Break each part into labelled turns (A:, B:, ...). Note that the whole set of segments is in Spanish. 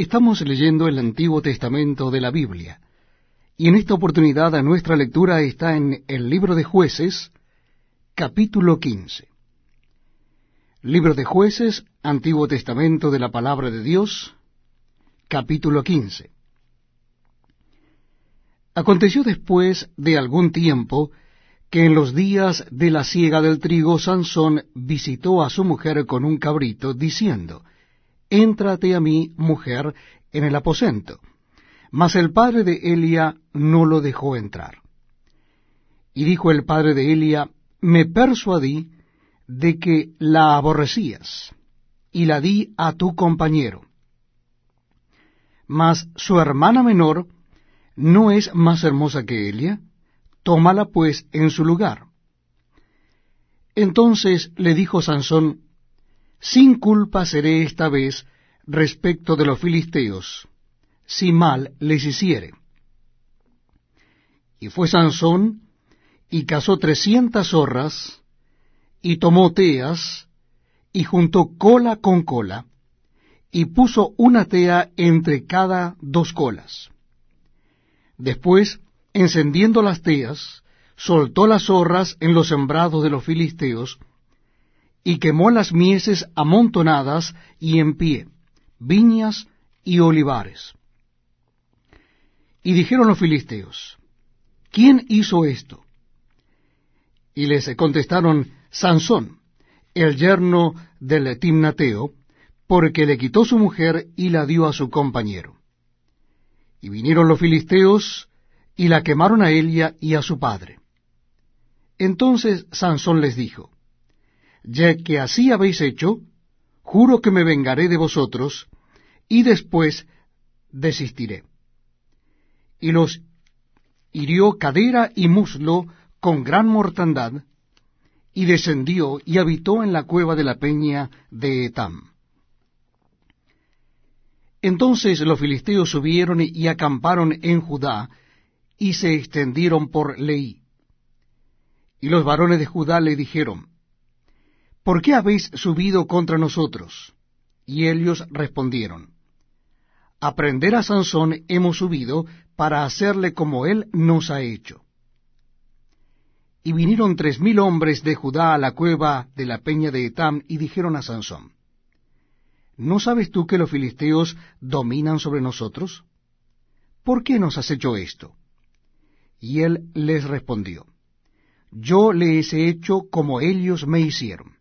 A: Estamos leyendo el Antiguo Testamento de la Biblia, y en esta oportunidad nuestra lectura está en el libro de jueces, capítulo 15. Libro de jueces, Antiguo Testamento de la Palabra de Dios, capítulo 15. Aconteció después de algún tiempo que en los días de la siega del trigo Sansón visitó a su mujer con un cabrito, diciendo, Éntrate a mí, mujer, en el aposento. Mas el padre de Elia no lo dejó entrar. Y dijo el padre de Elia, Me persuadí de que la aborrecías, y la di a tu compañero. Mas su hermana menor no es más hermosa que Elia, tómala pues en su lugar. Entonces le dijo Sansón, sin culpa seré esta vez respecto de los filisteos, si mal les hiciere. Y fue Sansón, y cazó trescientas zorras, y tomó teas, y juntó cola con cola, y puso una tea entre cada dos colas. Después, encendiendo las teas, soltó las zorras en los sembrados de los filisteos, y quemó las mieses amontonadas y en pie, viñas y olivares. Y dijeron los filisteos, ¿quién hizo esto? Y les contestaron, Sansón, el yerno del Timnateo, porque le quitó su mujer y la dio a su compañero. Y vinieron los filisteos y la quemaron a Elia y a su padre. Entonces Sansón les dijo, ya que así habéis hecho, juro que me vengaré de vosotros, y después desistiré. Y los hirió cadera y muslo con gran mortandad, y descendió y habitó en la cueva de la peña de Etam. Entonces los filisteos subieron y acamparon en Judá, y se extendieron por Leí. Y los varones de Judá le dijeron, ¿por qué habéis subido contra nosotros? Y ellos respondieron, A prender a Sansón hemos subido para hacerle como él nos ha hecho. Y vinieron tres mil hombres de Judá a la cueva de la peña de Etam y dijeron a Sansón, ¿No sabes tú que los filisteos dominan sobre nosotros? ¿Por qué nos has hecho esto? Y él les respondió, Yo les he hecho como ellos me hicieron.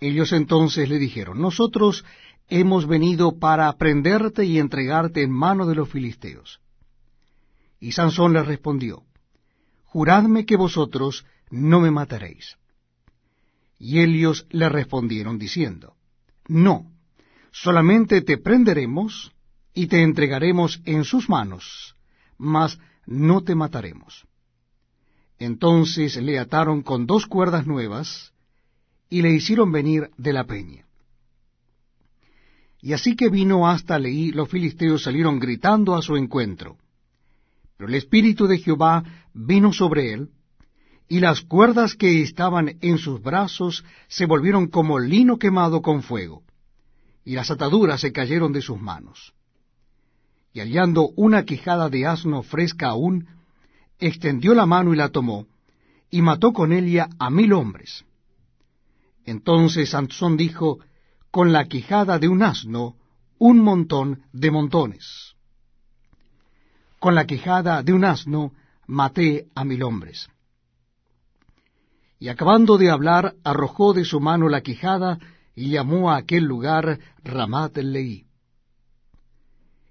A: Ellos entonces le dijeron, Nosotros hemos venido para prenderte y entregarte en mano de los filisteos. Y Sansón les respondió, Juradme que vosotros no me mataréis. Y ellos le respondieron diciendo, No, solamente te prenderemos y te entregaremos en sus manos, mas no te mataremos. Entonces le ataron con dos cuerdas nuevas, y le hicieron venir de la peña. Y así que vino hasta Leí, los filisteos salieron gritando a su encuentro. Pero el Espíritu de Jehová vino sobre él, y las cuerdas que estaban en sus brazos se volvieron como lino quemado con fuego, y las ataduras se cayeron de sus manos. Y hallando una quijada de asno fresca aún, extendió la mano y la tomó, y mató con ella a mil hombres entonces Sansón dijo, con la quijada de un asno, un montón de montones. Con la quijada de un asno maté a mil hombres. Y acabando de hablar, arrojó de su mano la quijada y llamó a aquel lugar Ramat Leí.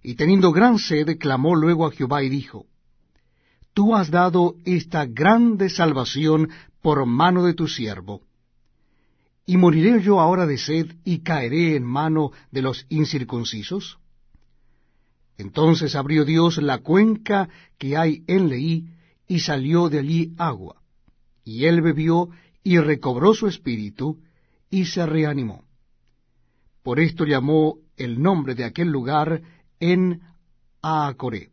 A: Y teniendo gran sed, clamó luego a Jehová y dijo, Tú has dado esta grande salvación por mano de tu siervo ¿Y moriré yo ahora de sed y caeré en mano de los incircuncisos? Entonces abrió Dios la cuenca que hay en Leí, y salió de allí agua. Y él bebió y recobró su espíritu, y se reanimó. Por esto llamó el nombre de aquel lugar en Aacoré.